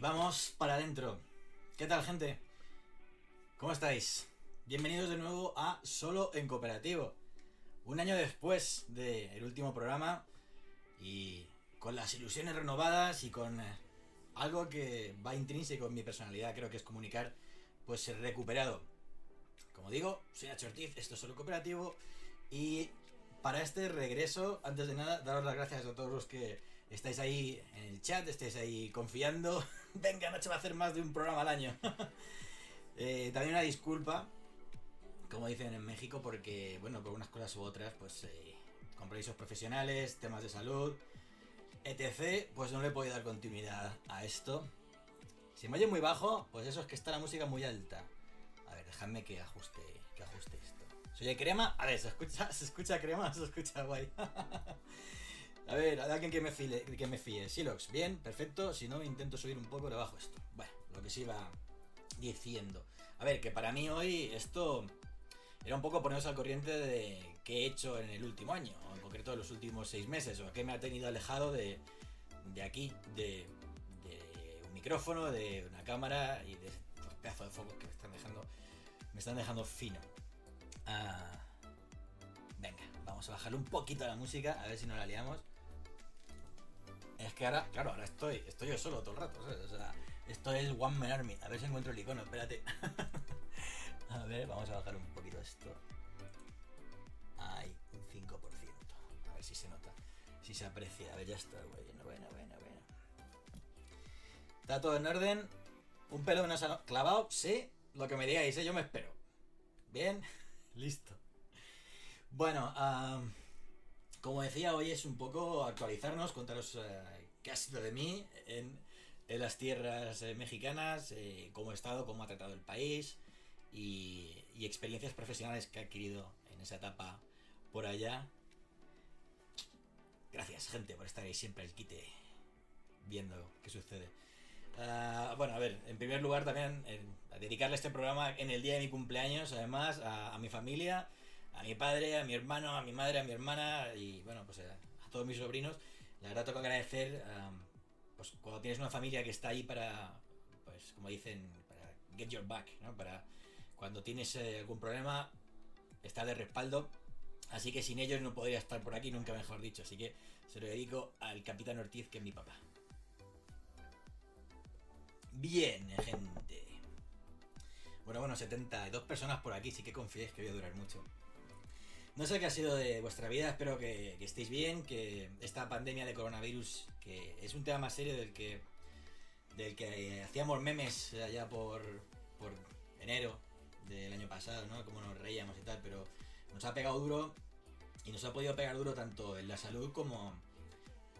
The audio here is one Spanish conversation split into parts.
Vamos para adentro. ¿Qué tal, gente? ¿Cómo estáis? Bienvenidos de nuevo a Solo en Cooperativo. Un año después del último programa y con las ilusiones renovadas y con eh, algo que va intrínseco en mi personalidad, creo que es comunicar, pues recuperado. Como digo, soy Nacho esto es Solo Cooperativo y para este regreso, antes de nada, daros las gracias a todos los que estáis ahí en el chat, estáis ahí confiando. Venga, Nacho va a hacer más de un programa al año. Eh, también una disculpa, como dicen en México, porque, bueno, por unas cosas u otras, pues eh, compromisos profesionales, temas de salud, etc., pues no le he podido dar continuidad a esto. Si me oye muy bajo, pues eso es que está la música muy alta. A ver, dejadme que ajuste, que ajuste esto. ¿Soy crema? A ver, ¿se escucha, ¿se escucha crema o se escucha guay? A ver, hay alguien que me, file, que me fíe. Silox, bien, perfecto. Si no, intento subir un poco, le bajo esto. Bueno, lo que sí va diciendo. A ver, que para mí hoy esto era un poco poneros al corriente de qué he hecho en el último año, o en concreto en los últimos seis meses, o qué me ha tenido alejado de, de aquí, de, un micrófono, de una cámara y de estos pedazos de focos que me están dejando, me están dejando fino. Ah, venga, vamos a bajarle un poquito a la música, a ver si no la liamos. Que ahora, claro, ahora estoy, estoy yo solo todo el rato, esto es One Man Army. A ver si encuentro el icono, espérate. a ver, vamos a bajar un poquito esto. Hay un 5%. A ver si se nota, si se aprecia. A ver, ya está, bueno, bueno, bueno, bueno. Está todo en orden. Un pelo de una clavado, sí. Lo que me digáis, ¿eh? yo me espero. Bien, listo. Bueno, como decía, hoy es un poco actualizarnos, contaros eh, qué ha sido de mí en, las tierras eh, mexicanas, eh, cómo he estado, cómo ha tratado el país y, experiencias profesionales que he adquirido en esa etapa por allá. Gracias, gente, por estar ahí siempre al quite viendo qué sucede. Uh, bueno, a ver, en primer lugar también a dedicarle este programa en el día de mi cumpleaños, además, a, mi familia a mi padre, a mi hermano, a mi madre, a mi hermana y bueno, pues a todos mis sobrinos. La verdad tengo que agradecer, um, pues cuando tienes una familia que está ahí para, pues como dicen, para get your back, ¿no? Para cuando tienes eh, algún problema, está de respaldo. Así que sin ellos no podría estar por aquí, nunca mejor dicho. Así que se lo dedico al capitán Ortiz, que es mi papá. Bien, gente. Bueno, bueno, 72 personas por aquí, sí que confiéis que voy a durar mucho. No sé qué ha sido de vuestra vida, espero que, estéis bien, que esta pandemia de coronavirus, que es un tema más serio del que, del que hacíamos memes allá por, por enero del año pasado, ¿no? Como nos reíamos y tal, pero nos ha pegado duro y nos ha podido pegar duro tanto en la salud como,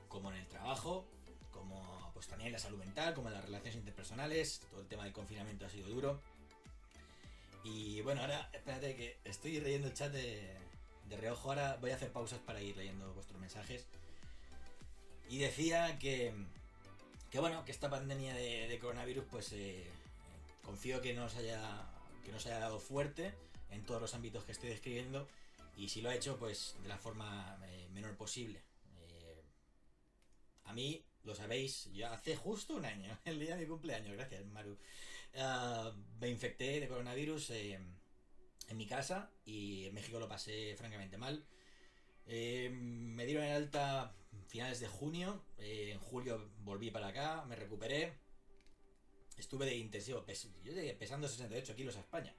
como en el trabajo, como pues también en la salud mental, como en las relaciones interpersonales, todo el tema del confinamiento ha sido duro. Y bueno, ahora espérate que estoy leyendo el chat de, de reojo ahora voy a hacer pausas para ir leyendo vuestros mensajes. Y decía que, que bueno, que esta pandemia de, coronavirus, pues eh, confío que nos haya que nos haya dado fuerte en todos los ámbitos que estoy describiendo. Y si lo ha hecho, pues de la forma eh, menor posible. Eh, a mí, lo sabéis, ya hace justo un año, el día de mi cumpleaños, gracias Maru, uh, me infecté de coronavirus en mi casa y en México lo pasé francamente mal. Eh, me dieron en alta finales de junio, eh, en julio volví para acá, me recuperé. Estuve de intensivo, pes yo llegué pesando 68 kilos a España.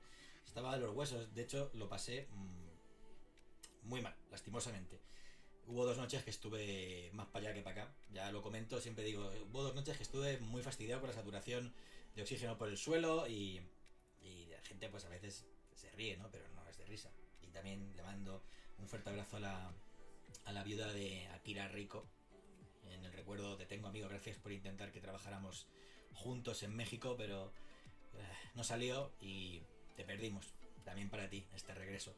Estaba de los huesos, de hecho lo pasé mmm, muy mal, lastimosamente. Hubo dos noches que estuve más para allá que para acá, ya lo comento, siempre digo, hubo dos noches que estuve muy fastidiado con la saturación de oxígeno por el suelo y, y la gente pues a veces ríe, ¿no? Pero no es de risa. Y también le mando un fuerte abrazo a la, a la viuda de Akira Rico. En el recuerdo te tengo, amigo, gracias por intentar que trabajáramos juntos en México, pero eh, no salió y te perdimos. También para ti, este regreso.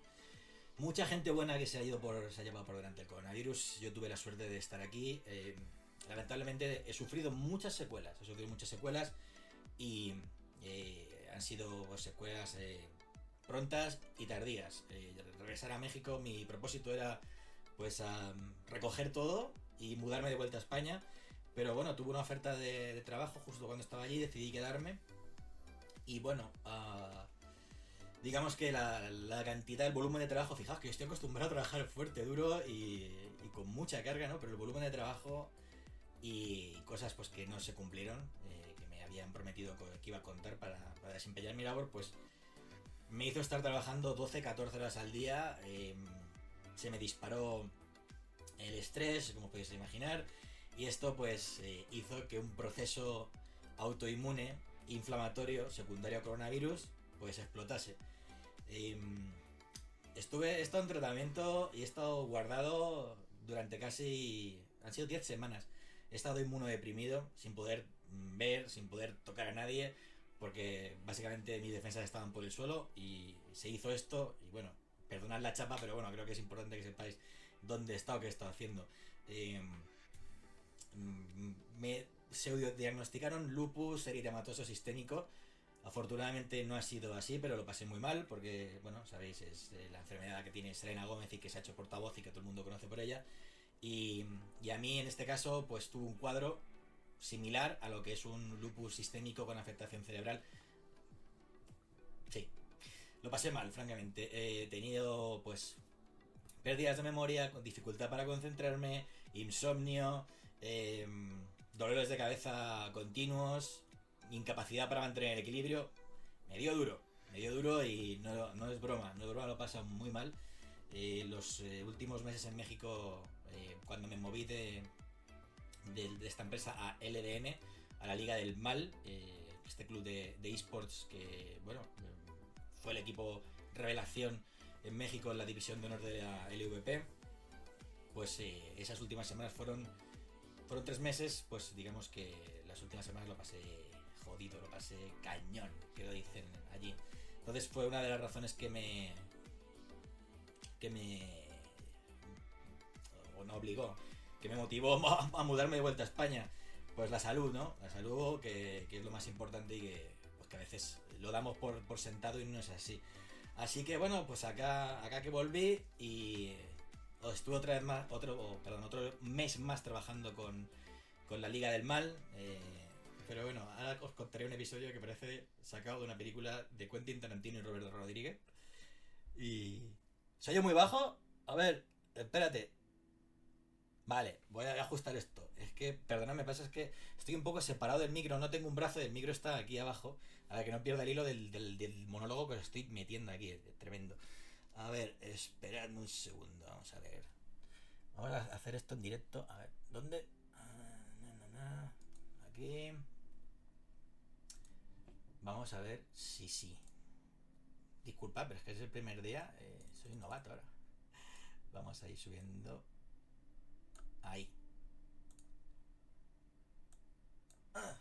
Mucha gente buena que se ha ido por, se ha llevado por delante el coronavirus. Yo tuve la suerte de estar aquí. Eh, lamentablemente he sufrido muchas secuelas. He sufrido muchas secuelas y eh, han sido secuelas prontas y tardías. Eh, regresar a México, mi propósito era pues recoger todo y mudarme de vuelta a España. Pero bueno, tuve una oferta de, trabajo justo cuando estaba allí, decidí quedarme. Y bueno, ah, digamos que la, cantidad, el volumen de trabajo, fijaos que estoy acostumbrado a trabajar fuerte, duro y, con mucha carga, ¿no? Pero el volumen de trabajo y cosas pues que no se cumplieron, eh, que me habían prometido que iba a contar para desempeñar mi labor, pues me hizo estar trabajando 12, 14 horas al día. Em, se me disparó el estrés, como podéis imaginar. Y esto pues eh, hizo que un proceso autoinmune, inflamatorio, secundario a coronavirus, pues explotase. Em, estuve, he en tratamiento y he estado guardado durante casi... Han sido 10 semanas. He estado inmunodeprimido, sin poder ver, sin poder tocar a nadie, porque básicamente mis defensas estaban por el suelo y se hizo esto y bueno, perdonad la chapa, pero bueno, creo que es importante que sepáis dónde está o qué está haciendo. Em, me se diagnosticaron lupus eritematoso sistémico. Afortunadamente no ha sido así, pero lo pasé muy mal porque, bueno, sabéis, es eh, la enfermedad que tiene Serena Gómez y que se ha hecho portavoz y que todo el mundo conoce por ella. Y, y a mí en este caso, pues tuve un cuadro similar a lo que es un lupus sistémico con afectación cerebral. Sí, lo pasé mal, francamente. He tenido, pues, pérdidas de memoria, dificultad para concentrarme, insomnio, em, dolores de cabeza continuos, incapacidad para mantener el equilibrio. Me dio duro, me dio duro y no, no es broma, no es broma, lo pasa muy mal. Eh, los eh, últimos meses en México, eh, cuando me moví de, de, esta empresa a LDM, a la Liga del Mal, eh, este club de, esports que, bueno, fue el equipo revelación en México en la división de honor de la LVP. Pues eh, esas últimas semanas fueron, fueron tres meses, pues digamos que las últimas semanas lo pasé jodido, lo pasé cañón, que lo dicen allí. Entonces fue una de las razones que me. que me. o no obligó que me motivó a, mudarme de vuelta a España? Pues la salud, ¿no? La salud, que, es lo más importante y que, pues que a veces lo damos por, sentado y no es así. Así que bueno, pues acá, acá que volví y estuve otra vez más, otro, perdón, otro mes más trabajando con, la Liga del Mal. Eh, pero bueno, ahora os contaré un episodio que parece sacado de una película de Quentin Tarantino y Roberto Rodríguez. Y. ¿Soy yo muy bajo? A ver, espérate. Vale, voy a ajustar esto. Es que, perdona, me pasa es que estoy un poco separado del micro, no tengo un brazo, el micro está aquí abajo. A ver, que no pierda el hilo del, monólogo que os estoy metiendo aquí, tremendo. A ver, esperadme un segundo, vamos a ver. Vamos a hacer esto en directo. A ver, ¿dónde? Ah, aquí. Vamos a ver si sí. Disculpa, pero es que es el primer día. Eh, soy novato ahora. Vamos a ir subiendo Ahí. Ah.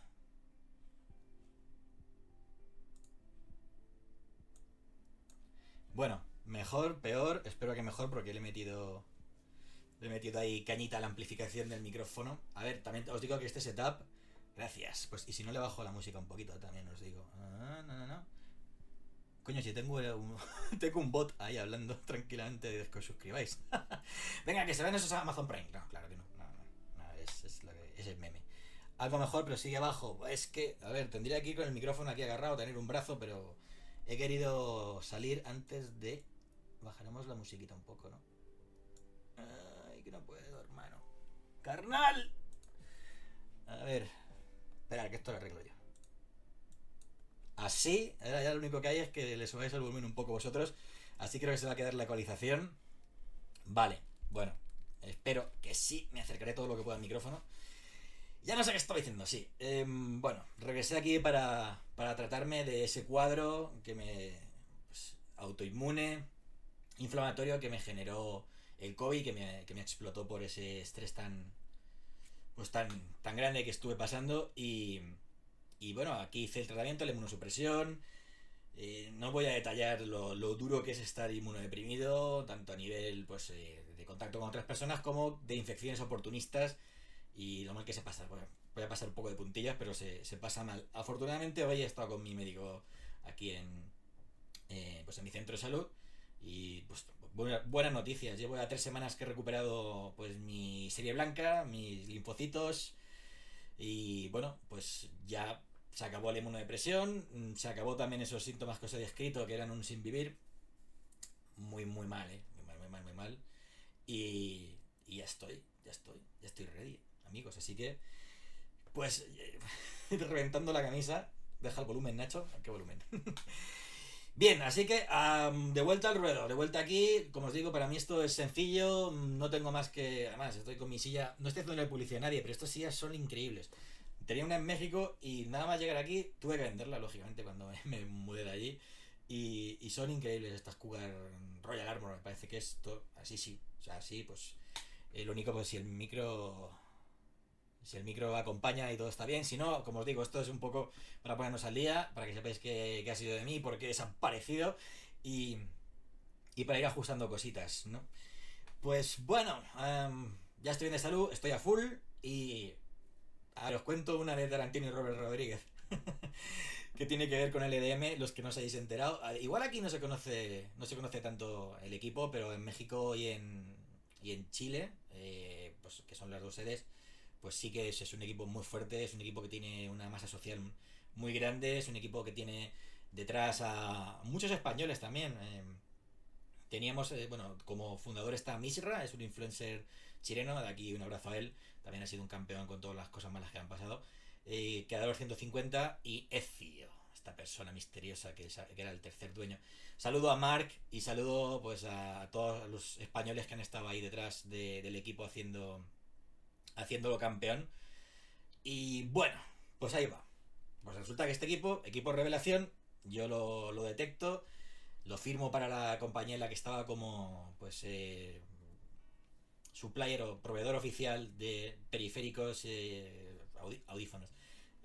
Bueno, mejor, peor, espero que mejor porque le he metido le he metido ahí cañita a la amplificación del micrófono. A ver, también os digo que este setup, gracias. Pues y si no le bajo la música un poquito también os digo. Ah, no, no, no. Coño, si tengo un, tengo un bot ahí hablando tranquilamente de que os suscribáis. Venga, que se ven esos Amazon Prime. No, claro que no. no, no, es, es, que, es el meme. Algo mejor, pero sigue abajo. Es que, a ver, tendría que ir con el micrófono aquí agarrado, tener un brazo, pero he querido salir antes de. Bajaremos la musiquita un poco, ¿no? Ay, que no puedo, hermano. ¡Carnal! A ver. Espera, que esto lo arreglo yo. Así, ahora ya lo único que hay es que le subáis el volumen un poco vosotros. Así creo que se va a quedar la ecualización. Vale, bueno, espero que sí, me acercaré todo lo que pueda al micrófono. Ya no sé qué estaba diciendo, sí. Em, bueno, regresé aquí para, para tratarme de ese cuadro que me. Pues, autoinmune, inflamatorio que me generó el COVID, que me, que me explotó por ese estrés tan. Pues tan, tan grande que estuve pasando y y bueno, aquí hice el tratamiento, la inmunosupresión. Eh, no voy a detallar lo, duro que es estar inmunodeprimido, tanto a nivel pues, eh, de contacto con otras personas como de infecciones oportunistas y lo mal que se pasa. voy a pasar un poco de puntillas, pero se, pasa mal. Afortunadamente hoy he estado con mi médico aquí en, eh, pues en mi centro de salud y pues buenas noticias. Llevo ya tres semanas que he recuperado pues mi serie blanca, mis linfocitos, Y bueno, pues ya se acabó la inmunodepresión, mm, se acabó también esos síntomas que os he descrito, que eran un sin vivir. Muy, muy mal, ¿eh? Muy mal, muy mal, muy mal. Y, y ya estoy, ya estoy, ya estoy ready, amigos. Así que, pues, reventando la camisa. Deja el volumen, Nacho. ¿Qué volumen? Bien, así que de vuelta al ruedo, de vuelta aquí. Como os digo, para mí esto es sencillo. No tengo más que. Además, estoy con mi silla. No estoy haciendo publicidad a nadie, pero estas sillas son increíbles. Tenía una en México y nada más llegar aquí tuve que venderla, lógicamente, cuando me, mudé de allí. Y, son increíbles estas Cougar Royal Armor. Me parece que esto, así sí. O sea, así, pues. El único, pues si el micro si el micro acompaña y todo está bien. Si no, como os digo, esto es un poco para ponernos al día, para que sepáis qué, ha sido de mí, por qué desaparecido y, y para ir ajustando cositas, ¿no? Pues bueno, em, ya estoy bien de salud, estoy a full y ver, os cuento una de Tarantino y Robert Rodríguez. que tiene que ver con el EDM, los que no os hayáis enterado. Igual aquí no se conoce, no se conoce tanto el equipo, pero en México y en, y en Chile, eh, pues que son las dos sedes, pues sí que es, un equipo muy fuerte, es un equipo que tiene una masa social muy grande, es un equipo que tiene detrás a muchos españoles también. Eh, teníamos, eh, bueno, como fundador está Misra, es un influencer chileno, de aquí un abrazo a él, también ha sido un campeón con todas las cosas malas que han pasado. Eh, quedador 150 y Ezio, esta persona misteriosa que, era el tercer dueño. Saludo a Mark y saludo pues a todos los españoles que han estado ahí detrás del equipo haciendo haciéndolo campeón. Y bueno, pues ahí va. Pues resulta que este equipo, equipo revelación, yo lo, detecto, lo firmo para la compañía en la que estaba como, pues, eh, supplier o proveedor oficial de periféricos, eh, audífonos,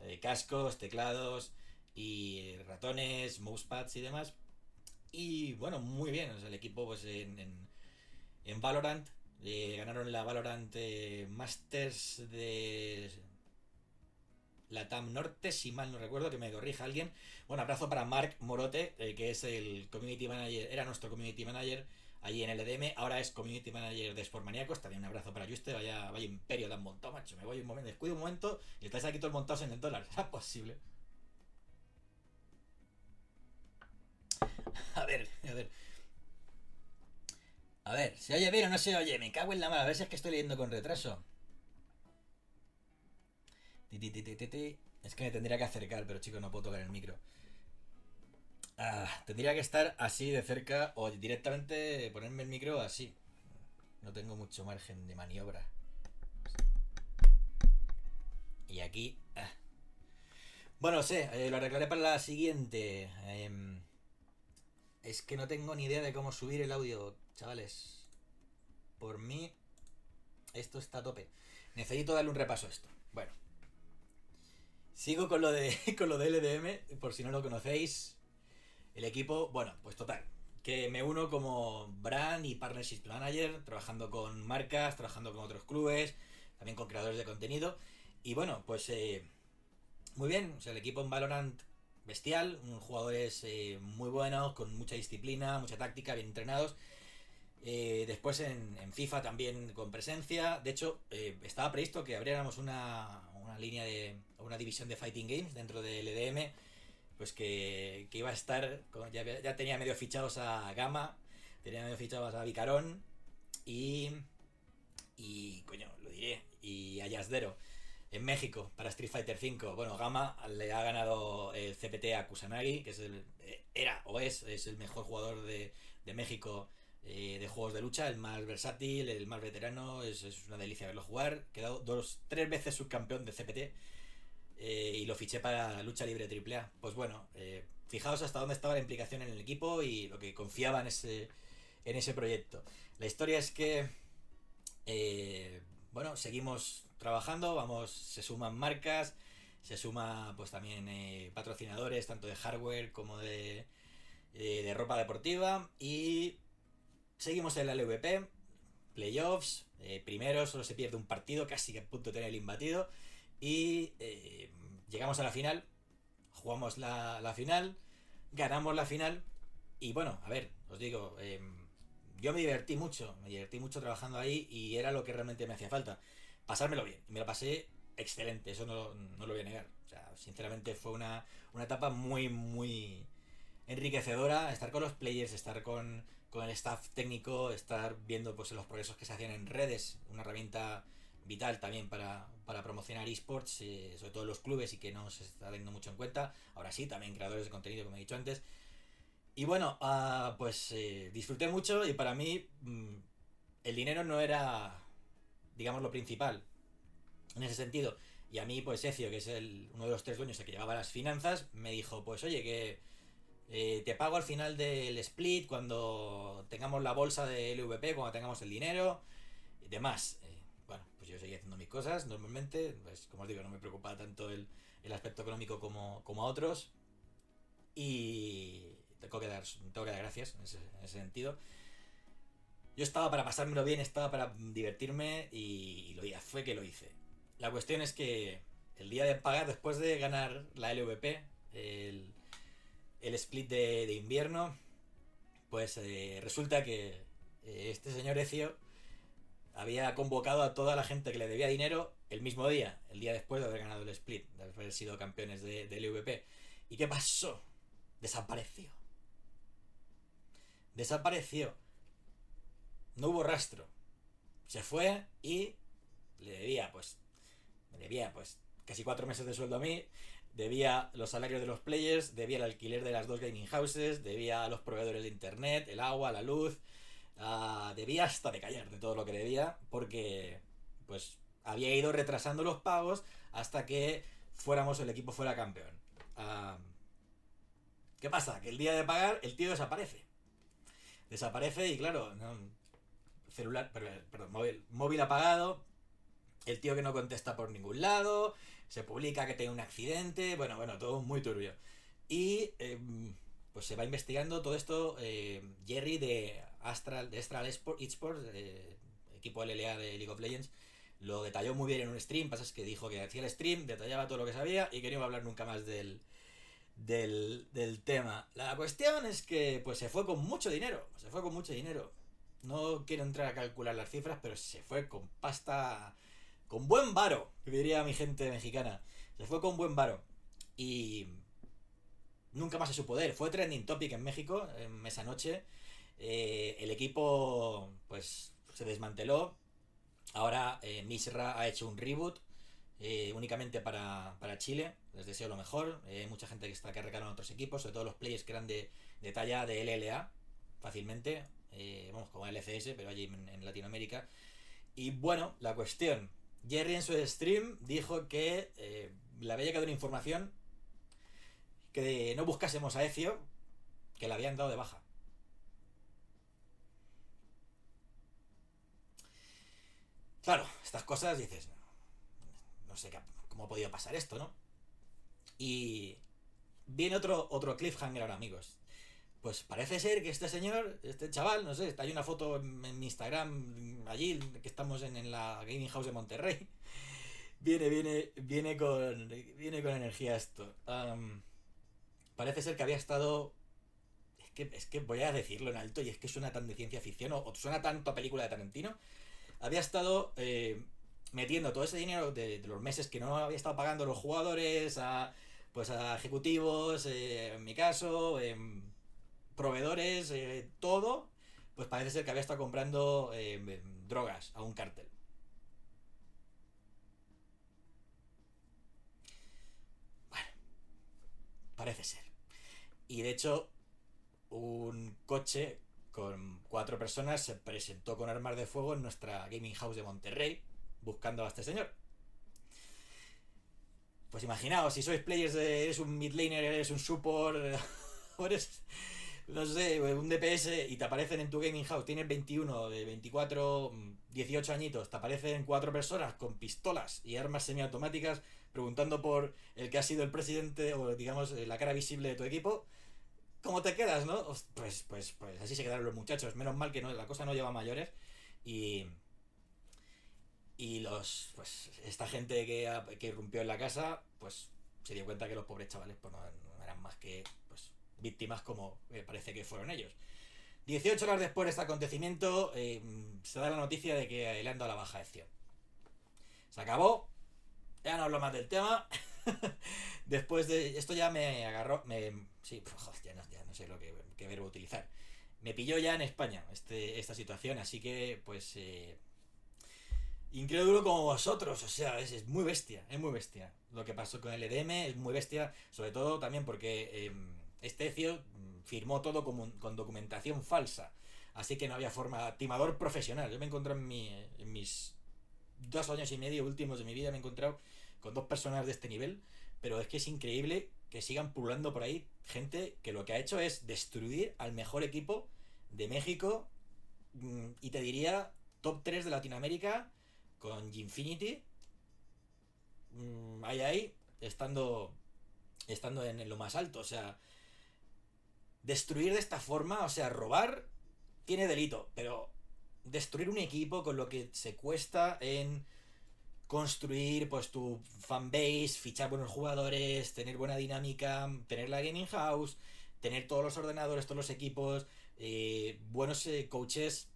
eh, cascos, teclados y ratones, mousepads y demás. Y bueno, muy bien, el equipo pues en, en, Valorant ganaron la Valorant eh, Masters de la TAM Norte, si mal no recuerdo, que me corrija alguien. Bueno, abrazo para Mark Morote, eh, que es el community manager, era nuestro community manager allí en el EDM, ahora es community manager de Sportmaníacos. También un abrazo para Juste, vaya, vaya imperio tan montado, macho. Me voy un momento, descuido un momento y estáis aquí todos montados en el dólar. ¿Será posible? A ver, a ver. A ver, ¿se oye bien o no se oye? Me cago en la mala. A ver si es que estoy leyendo con retraso. Es que me tendría que acercar, pero chicos, no puedo tocar el micro. Ah, tendría que estar así de cerca o directamente ponerme el micro así. No tengo mucho margen de maniobra. Y aquí... Ah. Bueno, sé, eh, lo arreglaré para la siguiente. Em, es que no tengo ni idea de cómo subir el audio Chavales, por mí, esto está a tope. Necesito darle un repaso a esto. Bueno. Sigo con lo de con lo de LDM, por si no lo conocéis. El equipo, bueno, pues total. Que me uno como brand y partnership manager, trabajando con marcas, trabajando con otros clubes, también con creadores de contenido. Y bueno, pues eh, muy bien. O sea, el equipo en Valorant bestial, jugadores eh, muy buenos, con mucha disciplina, mucha táctica, bien entrenados. Eh, después en, FIFA también con presencia. De hecho, eh, estaba previsto que abriéramos una, una, línea de. una división de Fighting Games dentro del EDM. Pues que, iba a estar. Ya, ya, tenía medio fichados a Gama, tenía medio fichados a Vicarón y. Y. coño, lo diré. Y a Yasdero en México para Street Fighter V. Bueno, Gama le ha ganado el CPT a Kusanagi, que es el, eh, era o es, es el mejor jugador de, de México eh, de juegos de lucha, el más versátil, el más veterano, es, una delicia verlo jugar. Quedado dos, tres veces subcampeón de CPT eh, y lo fiché para lucha libre AAA. Pues bueno, eh, fijaos hasta dónde estaba la implicación en el equipo y lo que confiaba en ese, en ese proyecto. La historia es que, bueno, seguimos trabajando, vamos, se suman marcas, se suma pues también patrocinadores, tanto de hardware como de, de ropa deportiva y Seguimos en la LVP, playoffs, eh, primero solo se pierde un partido, casi que a punto de tener el imbatido. Y eh, llegamos a la final, jugamos la, final, ganamos la final. Y bueno, a ver, os digo, em, yo me divertí mucho, me divertí mucho trabajando ahí y era lo que realmente me hacía falta. Pasármelo bien. Me lo pasé excelente, eso no, no, lo voy a negar. O sea, sinceramente fue una, una etapa muy, muy enriquecedora. Estar con los players, estar con, con el staff técnico, estar viendo pues los progresos que se hacían en redes, una herramienta vital también para, para promocionar esports, eh, sobre todo los clubes y que no se está teniendo mucho en cuenta. Ahora sí, también creadores de contenido, como he dicho antes. Y bueno, uh, pues eh, disfruté mucho y para mí mmm, el dinero no era, digamos, lo principal en ese sentido. Y a mí, pues Ecio, que es el, uno de los tres dueños que llevaba las finanzas, me dijo, pues oye, que eh, te pago al final del split cuando tengamos la bolsa de LVP, cuando tengamos el dinero y demás. Yo seguía haciendo mis cosas normalmente, pues como os digo, no me preocupaba tanto el, el aspecto económico como, como, a otros. Y tengo que dar, tengo que dar gracias en ese, en ese sentido. Yo estaba para pasármelo bien, estaba para divertirme y, lo fue que lo hice. La cuestión es que el día de pagar, después de ganar la LVP, el, el split de, de, invierno, pues eh, resulta que eh, este señor Ecio había convocado a toda la gente que le debía dinero el mismo día, el día después de haber ganado el split, de haber sido campeones de, de. ¿Y qué pasó? Desapareció. Desapareció. No hubo rastro. Se fue y le debía, pues, me debía, pues, casi cuatro meses de sueldo a mí, debía los salarios de los players, debía el alquiler de las dos gaming houses, debía a los proveedores de internet, el agua, la luz, uh, debía hasta de callar de todo lo que debía, porque, pues, había ido retrasando los pagos hasta que fuéramos, el equipo fuera campeón. ¿Qué pasa? Que el día de pagar el tío desaparece. Desaparece y claro, celular, perdón, móvil, móvil apagado, el tío que no contesta por ningún lado, se publica que tiene un accidente, bueno, bueno, todo muy turbio. Y eh, pues se va investigando todo esto. Eh, Jerry de Astral, de Astral Esports, eh, equipo LLA de League of Legends, lo detalló muy bien en un stream. Pasa que dijo que hacía el stream, detallaba todo lo que sabía y que no iba a hablar nunca más del, del, del tema. La cuestión es que pues se fue con mucho dinero, se fue con mucho dinero. No quiero entrar a calcular las cifras, pero se fue con pasta. Con buen varo, diría mi gente mexicana. Se fue con buen varo. Y. Nunca más a su poder. Fue trending topic en México, en esa noche. Eh, el equipo, pues, se desmanteló. Ahora eh, Misra ha hecho un reboot. Eh, únicamente para, para, Chile. Les deseo lo mejor. Hay eh, mucha gente que está que en otros equipos, sobre todo los players que eran de, talla de LLA, fácilmente vamos, como LCS, pero allí en, Latinoamérica. Y bueno, la cuestión. Jerry en su stream dijo que le había llegado una información que no buscásemos a Ezio, que le habían dado de baja. Claro, estas cosas dices, no sé cómo ha podido pasar esto, ¿no? Y viene otro, otro cliffhanger ahora, amigos. Pues parece ser que este señor, este chaval, no sé, hay una foto en, mi Instagram allí, que estamos en, en, la Gaming House de Monterrey. Viene, viene, viene con. Viene con energía esto. Parece ser que había estado. Es que, es que voy a decirlo en alto, y es que suena tan de ciencia ficción, o, o suena tanto a película de Tarantino. Había estado eh, metiendo todo ese dinero de, los meses que no había estado pagando los jugadores a. Pues a ejecutivos, eh, en mi caso. Eh, proveedores, eh, todo, pues parece ser que había estado comprando eh, drogas a un cártel. Bueno, parece ser. Y de hecho, un coche con cuatro personas se presentó con armas de fuego en nuestra gaming house de Monterrey buscando a este señor. Pues imaginaos, si sois players, eres un mid laner, eres un support, no sé, un DPS y te aparecen en tu gaming house, tienes 21, de 24, 18 añitos, te aparecen cuatro personas con pistolas y armas semiautomáticas preguntando por el que ha sido el presidente o digamos la cara visible de tu equipo, ¿cómo te quedas, no? Pues, pues, pues así se quedaron los muchachos. Menos mal que no, la cosa no lleva mayores y... Y los, pues, esta gente que, que irrumpió en la casa, pues se dio cuenta que los pobres chavales pues, no, eran más que víctimas como me parece que fueron ellos. 18 horas después de este acontecimiento, eh, se da la noticia de que le han dado la baja acción. Se acabó. ya no hablo más del tema. Después de esto ya me agarró, me, sí, ya, no, ya no sé lo que, qué verbo utilizar. Me pilló ya en España este, esta situación, así que pues eh, incrédulo como vosotros, o sea, es, es, muy bestia, es muy bestia. Lo que pasó con el EDM es muy bestia, sobre todo también porque eh, este CIO firmó todo con, con, documentación falsa, así que no había forma, timador profesional. Yo me encontré en, en mis dos años y medio últimos de mi vida, me he encontrado con dos personas de este nivel, pero es que es increíble que sigan pululando por ahí gente que lo que ha hecho es destruir al mejor equipo de México mm, y te diría top 3 de Latinoamérica con Ginfinity. Mmm, ahí, ahí, estando, estando en, lo más alto. O sea, destruir de esta forma, o sea, robar tiene delito, pero destruir un equipo con lo que se cuesta en construir pues tu fanbase, fichar buenos jugadores, tener buena dinámica, tener la gaming house, tener todos los ordenadores, todos los equipos, eh, buenos eh, coaches.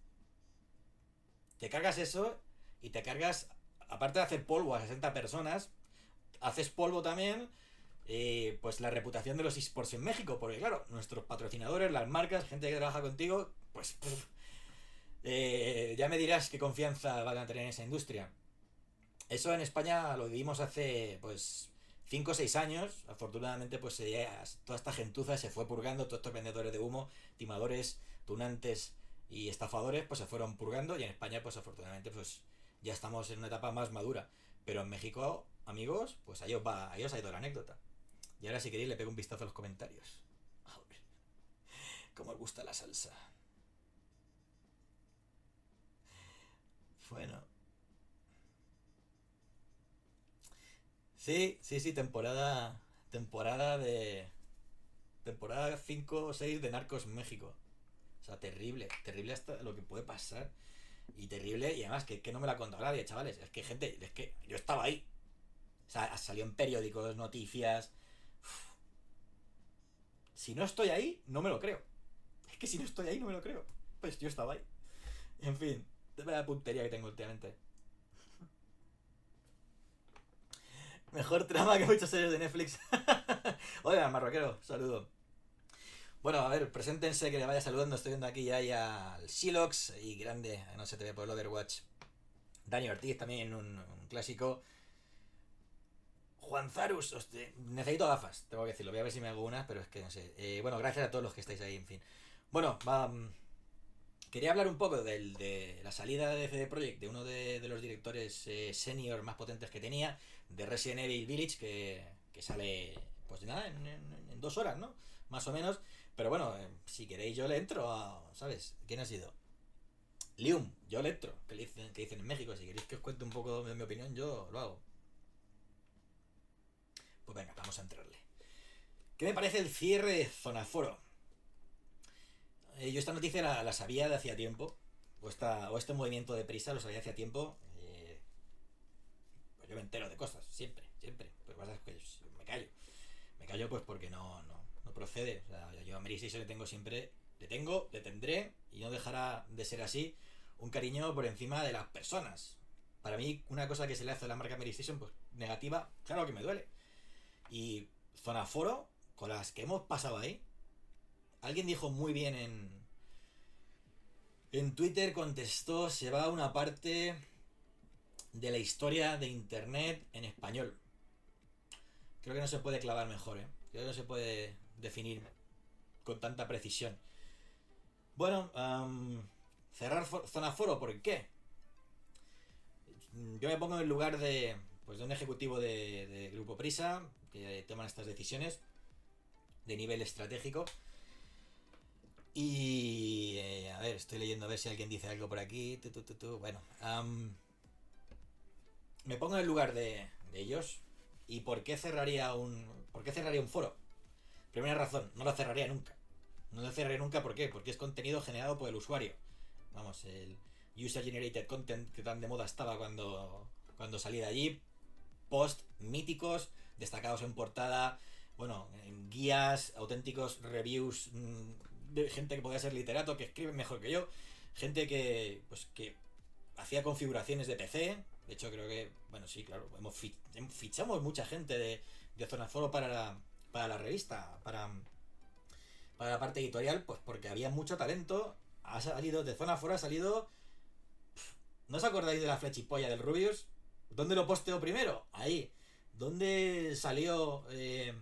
Te cargas eso y te cargas, aparte de hacer polvo a 60 personas, haces polvo también, eh, pues la reputación de los esports en México, porque claro, nuestros patrocinadores, las marcas, gente que trabaja contigo, pues ya me dirás qué confianza van a tener en esa industria. Eso en España lo vivimos hace pues 5 o 6 años. Afortunadamente, pues toda esta gentuza se fue purgando, todos estos vendedores de humo, timadores, tunantes y estafadores, pues se fueron purgando. Y en España, pues afortunadamente, pues ya estamos en una etapa más madura. Pero en México, amigos, pues ahí os, va, ahí os ha ido la anécdota. Y ahora si queréis le pego un vistazo a los comentarios. Ver, cómo os gusta la salsa. Bueno. Sí, sí, sí, temporada. Temporada de. Temporada 5 o 6 de Narcos México. O sea, terrible. Terrible hasta lo que puede pasar. Y terrible, y además que, que no me la ha contado nadie, chavales. Es que, gente, es que yo estaba ahí. O sea, salió en periódicos, noticias. Si no estoy ahí, no me lo creo. Es que si no estoy ahí, no me lo creo. Pues yo estaba ahí. En fin, de la puntería que tengo últimamente. Mejor trama que muchas series de Netflix. Hola, marroquero, saludo. Bueno, a ver, preséntense que le vaya saludando. Estoy viendo aquí ya al Silox y grande, no se te ve por el Overwatch. Dani Ortiz también, un, clásico. Juan Zarus, hostia, necesito gafas, tengo que decirlo. Voy a ver si me hago unas, pero es que no sé. Eh, bueno, gracias a todos los que estáis ahí, en fin. Bueno, va. Quería hablar un poco del, de la salida de CD Projekt de uno de, de los directores eh, senior más potentes que tenía, de Resident Evil Village, que, que sale, pues nada, en, dos horas, ¿no? Más o menos. Pero bueno, eh, si queréis yo le entro ¿sabes? ¿Quién ha sido? Lium, yo le entro, que, dicen, que dicen en México. Si queréis que os cuente un poco de mi opinión, yo lo hago. Pues venga, vamos a entrarle. ¿Qué me parece el cierre de Zonaforo? Eh, yo esta noticia la, la, sabía de hacía tiempo, o, esta, o este movimiento de prisa lo sabía de hacía tiempo. Yo me entero de cosas, siempre, siempre. Pues pasa que me callo. Me callo pues porque no, no, no procede. O sea, yo a Mary le tengo siempre, le tengo, le tendré, y no dejará de ser así, un cariño por encima de las personas. Para mí, una cosa que se le hace a la marca Mary Station, pues negativa, claro que me duele. Y Zona Foro, con las que hemos pasado ahí, alguien dijo muy bien en. En Twitter contestó: se va una parte de la historia de internet en español. Creo que no se puede clavar mejor, ¿eh? Creo que no se puede definir con tanta precisión. Bueno, cerrar zona foro, ¿por qué? Yo me pongo en el lugar de, pues, de un ejecutivo de, Grupo Prisa que toman estas decisiones de nivel estratégico. Y eh, a ver, estoy leyendo a ver si alguien dice algo por aquí. Bueno, me pongo en el lugar de, de, ellos. ¿Y por qué cerraría un. ¿Por qué cerraría un foro? Primera razón, no lo cerraría nunca. No lo cerraría nunca, ¿por qué? Porque es contenido generado por el usuario. Vamos, el user generated content que tan de moda estaba cuando, cuando salí de allí. Post míticos, destacados en portada. Bueno, en guías, auténticos reviews. Mmm, de gente que podía ser literato, que escribe mejor que yo, gente que, pues, que hacía configuraciones de PC, De hecho, creo que, bueno, sí, claro, hemos fichamos mucha gente de, de Zona Foro para la, para la revista, para, para la parte editorial, pues porque había mucho talento. Ha salido, de Zona Foro ha salido. ¿No os acordáis de la flechipolla del Rubius? ¿Dónde lo posteo primero? Ahí. ¿Dónde salió eh,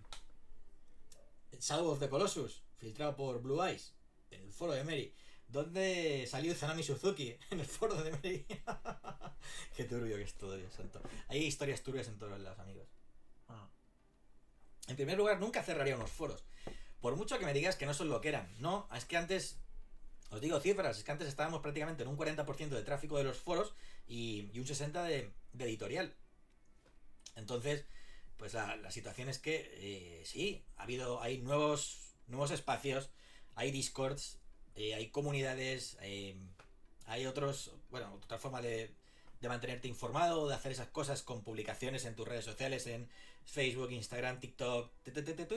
Shadow of the Colossus? Filtrado por Blue Eyes. En el foro de Mary. ¿Dónde salió Zanami Suzuki? En el foro de Mary. Qué turbio que es todo, Dios santo. Hay historias turbias en todos los amigos. Ah. En primer lugar, nunca cerraría unos foros. Por mucho que me digas que no son lo que eran. No, es que antes. Os digo cifras, es que antes estábamos prácticamente en un 40% de tráfico de los foros y, un 60% de, editorial. Entonces, pues la, situación es que eh, sí, ha habido, hay nuevos, nuevos espacios, hay discords, eh, hay comunidades, eh, hay otros, bueno, otra forma de, de mantenerte informado, de hacer esas cosas con publicaciones en tus redes sociales, en Facebook, Instagram, TikTok,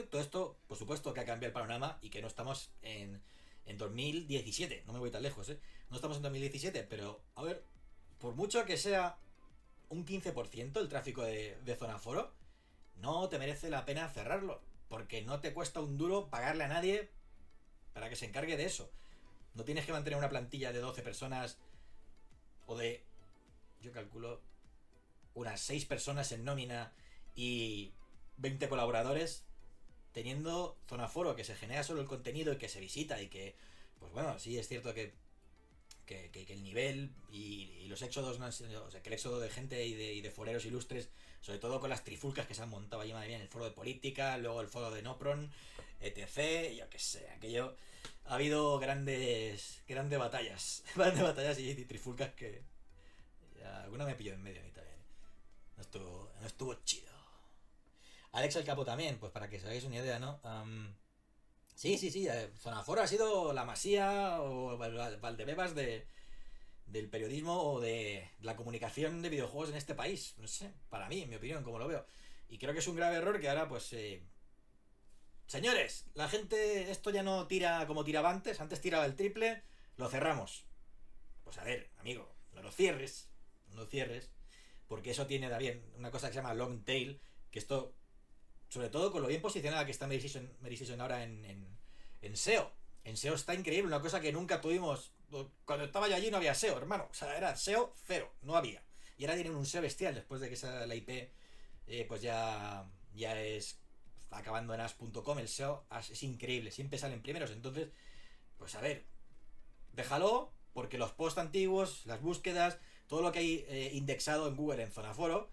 todo esto, por supuesto que ha cambiado el panorama y que no estamos en, en 2017, no me voy tan lejos, ¿eh? No estamos en 2017, pero a ver, por mucho que sea un 15% el tráfico de, de zona foro, no te merece la pena cerrarlo, porque no te cuesta un duro pagarle a nadie para que se encargue de eso. No tienes que mantener una plantilla de 12 personas o de, yo calculo, unas 6 personas en nómina y 20 colaboradores teniendo zona foro que se genera solo el contenido y que se visita y que, pues bueno, sí es cierto que, que, el nivel y, los éxodos, o sea, que el éxodo de gente y de, y foreros ilustres, sobre todo con las trifulcas que se han montado allí, madre mía, en el foro de política, luego el foro de Nopron, etc., yo que sé, aquello ha habido grandes grandes batallas. grandes batallas y, trifulcas que. Alguna me pilló en medio a mí también. No estuvo, no estuvo chido. Alex el Capo también, pues para que os hagáis una idea, ¿no? sí, sí, sí. Eh, Zonaforo ha sido la masía o Valdebebas de, del periodismo o de la comunicación de videojuegos en este país. No sé, para mí, en mi opinión, como lo veo. Y creo que es un grave error que ahora, pues, eh, Señores, la gente, esto ya no tira como tiraba antes, antes tiraba el triple, lo cerramos. Pues a ver, amigo, no lo cierres, no cierres, porque eso tiene también una cosa que se llama long tail, que esto, sobre todo con lo bien posicionada que está Medicine ahora en, en, en SEO. En SEO está increíble, una cosa que nunca tuvimos. Cuando estaba yo allí no había SEO, hermano. O sea, era SEO cero, no había. Y ahora tienen un SEO bestial después de que esa, la IP eh, pues ya, ya es acabando en as.com, el SEO es increíble, siempre salen primeros. Entonces, pues a ver, déjalo, porque los posts antiguos, las búsquedas, todo lo que hay eh, indexado en Google en zona foro,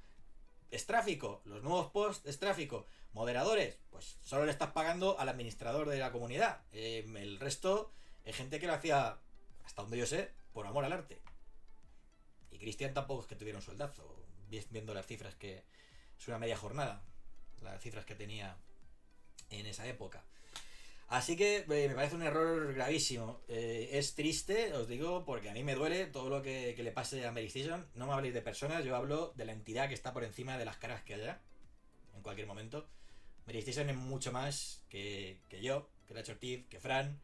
es tráfico. Los nuevos posts es tráfico. Moderadores, pues solo le estás pagando al administrador de la comunidad. Eh, el resto es gente que lo hacía, hasta donde yo sé, por amor al arte. Y Cristian tampoco es que tuviera un sueldazo, viendo las cifras que es una media jornada, las cifras que tenía en esa época. Así que eh, me parece un error gravísimo. Eh, es triste, os digo, porque a mí me duele todo lo que, le pase a Mary Station. No me habléis de personas, yo hablo de la entidad que está por encima de las caras que haya en cualquier momento. Mary Station es mucho más que, yo, que Nacho Ortiz, que Fran,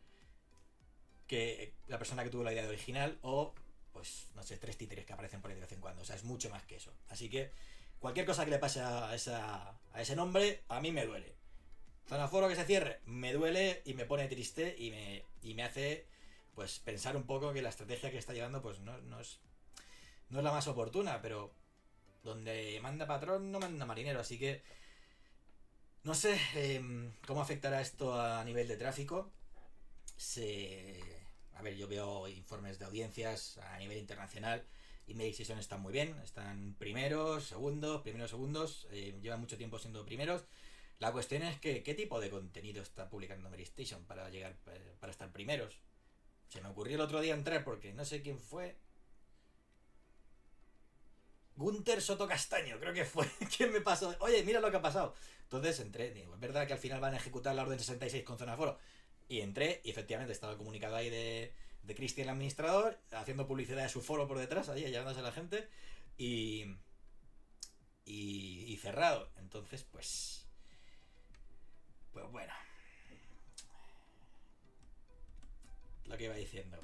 que la persona que tuvo la idea de original o, pues, no sé, tres títeres que aparecen por ahí de vez en cuando. O sea, es mucho más que eso. Así que cualquier cosa que le pase a, esa, a ese nombre, a mí me duele. Zonaforo que se cierre, me duele y me pone triste y me, y me hace pues pensar un poco que la estrategia que está llevando pues no, es, no es la más oportuna, pero donde manda patrón no manda marinero, así que no sé em, cómo afectará esto a nivel de tráfico. Se, a ver, yo veo informes de audiencias a nivel internacional y Meditation están muy bien, están primeros, segundos, primeros, segundos, eh, llevan mucho tiempo siendo primeros la cuestión es que qué tipo de contenido está publicando Mary para llegar eh, para estar primeros. Se me ocurrió el otro día entrar porque no sé quién fue. Gunter Soto Castaño, creo que fue. ¿Quién me pasó? Oye, mira lo que ha pasado. Entonces entré, digo, es verdad que al final van a ejecutar la orden 66 con zona foro. Y entré y efectivamente estaba comunicado ahí de, de Cristian, el administrador, haciendo publicidad de su foro por detrás, ahí llevándose a la gente. Y, y cerrado. Entonces, pues pues bueno. Lo que iba diciendo.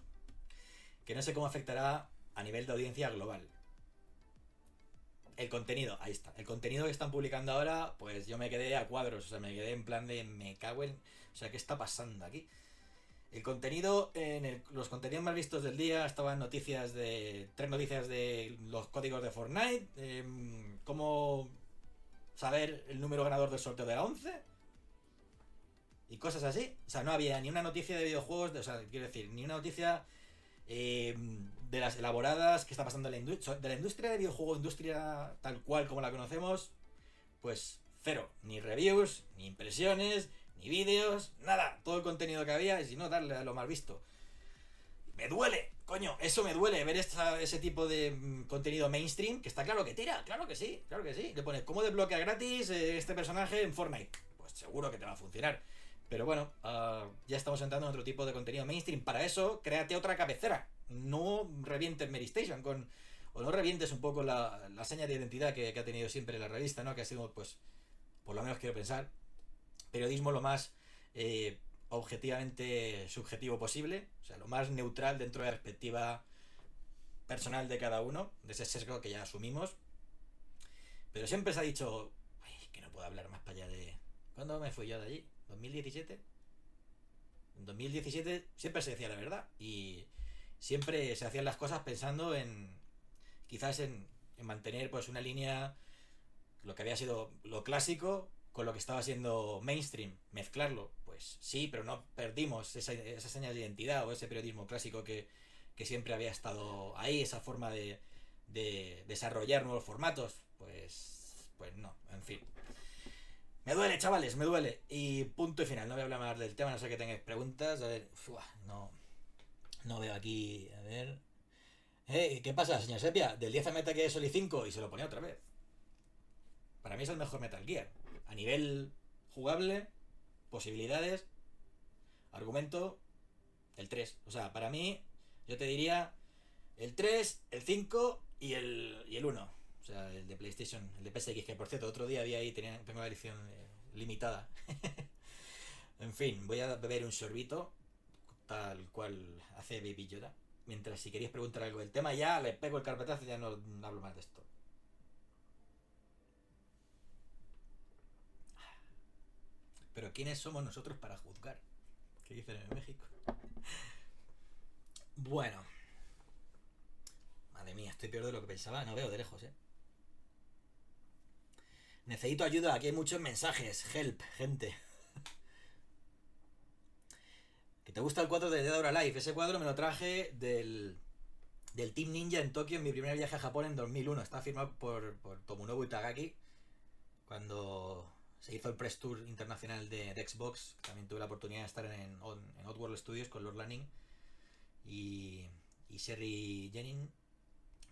Que no sé cómo afectará a nivel de audiencia global. el contenido, ahí está. El contenido que están publicando ahora, pues yo me quedé a cuadros, o sea, me quedé en plan de me cago en. O sea, ¿qué está pasando aquí? El contenido, en el- los contenidos más vistos del día estaban noticias de. Tres noticias de los códigos de Fortnite, em, cómo saber el número ganador del sorteo de la 11 y cosas así. O sea, no había ni una noticia de videojuegos, de- o sea, quiero decir, ni una noticia eh, de las elaboradas que está pasando en la industria. De la industria de videojuego, industria tal cual como la conocemos, pues cero. Ni reviews, ni impresiones, ni vídeos, nada. Todo el contenido que había y si no, darle a lo más visto. Me duele, coño, eso me duele, ver esta- ese tipo de mm, contenido mainstream, que está claro que tira, claro que sí, claro que sí. Le pones, ¿cómo desbloquea gratis eh, este personaje en Fortnite? Pues seguro que te va a funcionar. Pero bueno, ah, ya estamos entrando en otro tipo de contenido mainstream. Para eso, créate otra cabecera. No revientes Mary Station con. O no revientes un poco la, la seña de identidad que, ha tenido siempre la revista, ¿no? Que ha sido, pues, por lo menos quiero pensar, periodismo lo más eh, objetivamente subjetivo posible. O sea, lo más neutral dentro de la perspectiva personal de cada uno, de ese sesgo que ya asumimos. Pero siempre se ha dicho, "Ay, que no puedo hablar más para allá de... ¿Cuándo me fui yo de allí? ¿2017? En 2017 siempre se decía la verdad y siempre se hacían las cosas pensando en quizás en, en mantener pues una línea lo que había sido lo clásico con lo que estaba siendo mainstream, mezclarlo, pues sí, pero no perdimos esa, esa señal de identidad o ese periodismo clásico que, que siempre había estado ahí, esa forma de, de desarrollar nuevos formatos, pues, pues no, en fin. Me duele, chavales, me duele. Y punto y final, no voy a hablar más del tema, no sé que tengáis preguntas. A ver, no, no veo aquí, a ver. Eh, ¿Qué pasa, señor Sepia? Del 10 a Metal Gear Solid 5 y se lo ponía otra vez. Para mí es el mejor Metal Gear. A nivel jugable, posibilidades, argumento, el 3. O sea, para mí, yo te diría el 3, el 5 y el, y el 1. O sea, el de PlayStation, el de PSX, que por cierto, otro día había ahí, tenía, tengo la edición eh, limitada. en fin, voy a beber un sorbito, tal cual hace Baby Yoda. Mientras si queréis preguntar algo del tema, ya le pego el carpetazo y ya no, no hablo más de esto. Pero ¿quiénes somos nosotros para juzgar? ¿Qué dicen en México? Bueno. Madre mía, estoy peor de lo que pensaba. No veo de lejos, ¿eh? Necesito ayuda, aquí hay muchos mensajes. Help, gente. ¿Que te gusta el cuadro de Dead or Alive? Ese cuadro me lo traje del, del Team Ninja en Tokio en mi primer viaje a Japón en 2001. Está firmado por, por Tomonobu Itagaki. Cuando se hizo el Press Tour internacional de, de Xbox. También tuve la oportunidad de estar en, en Oddworld Studios con Lord Lanning y, y Sherry Jennings.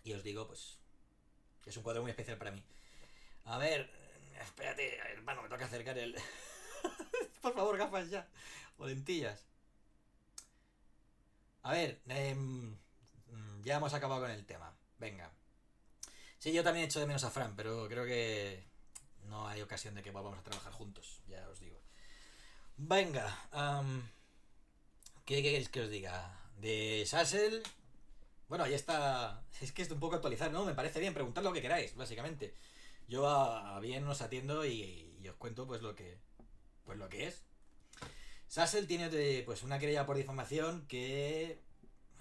Y os digo, pues, es un cuadro muy especial para mí. A ver, espérate, hermano, me toca acercar el. Por favor, gafas ya. O lentillas. A ver, em, ya hemos acabado con el tema. Venga. Sí, yo también echo de menos a Fran, pero creo que no hay ocasión de que volvamos a trabajar juntos, ya os digo. Venga, ¿qué queréis que os diga? De Sassel. Bueno, ahí está. Es que es un poco actualizar, ¿no? Me parece bien, preguntad lo que queráis, básicamente. Yo a, bien os atiendo y, os cuento pues lo que. Pues lo que es. Sassel tiene de, pues una querella por difamación que.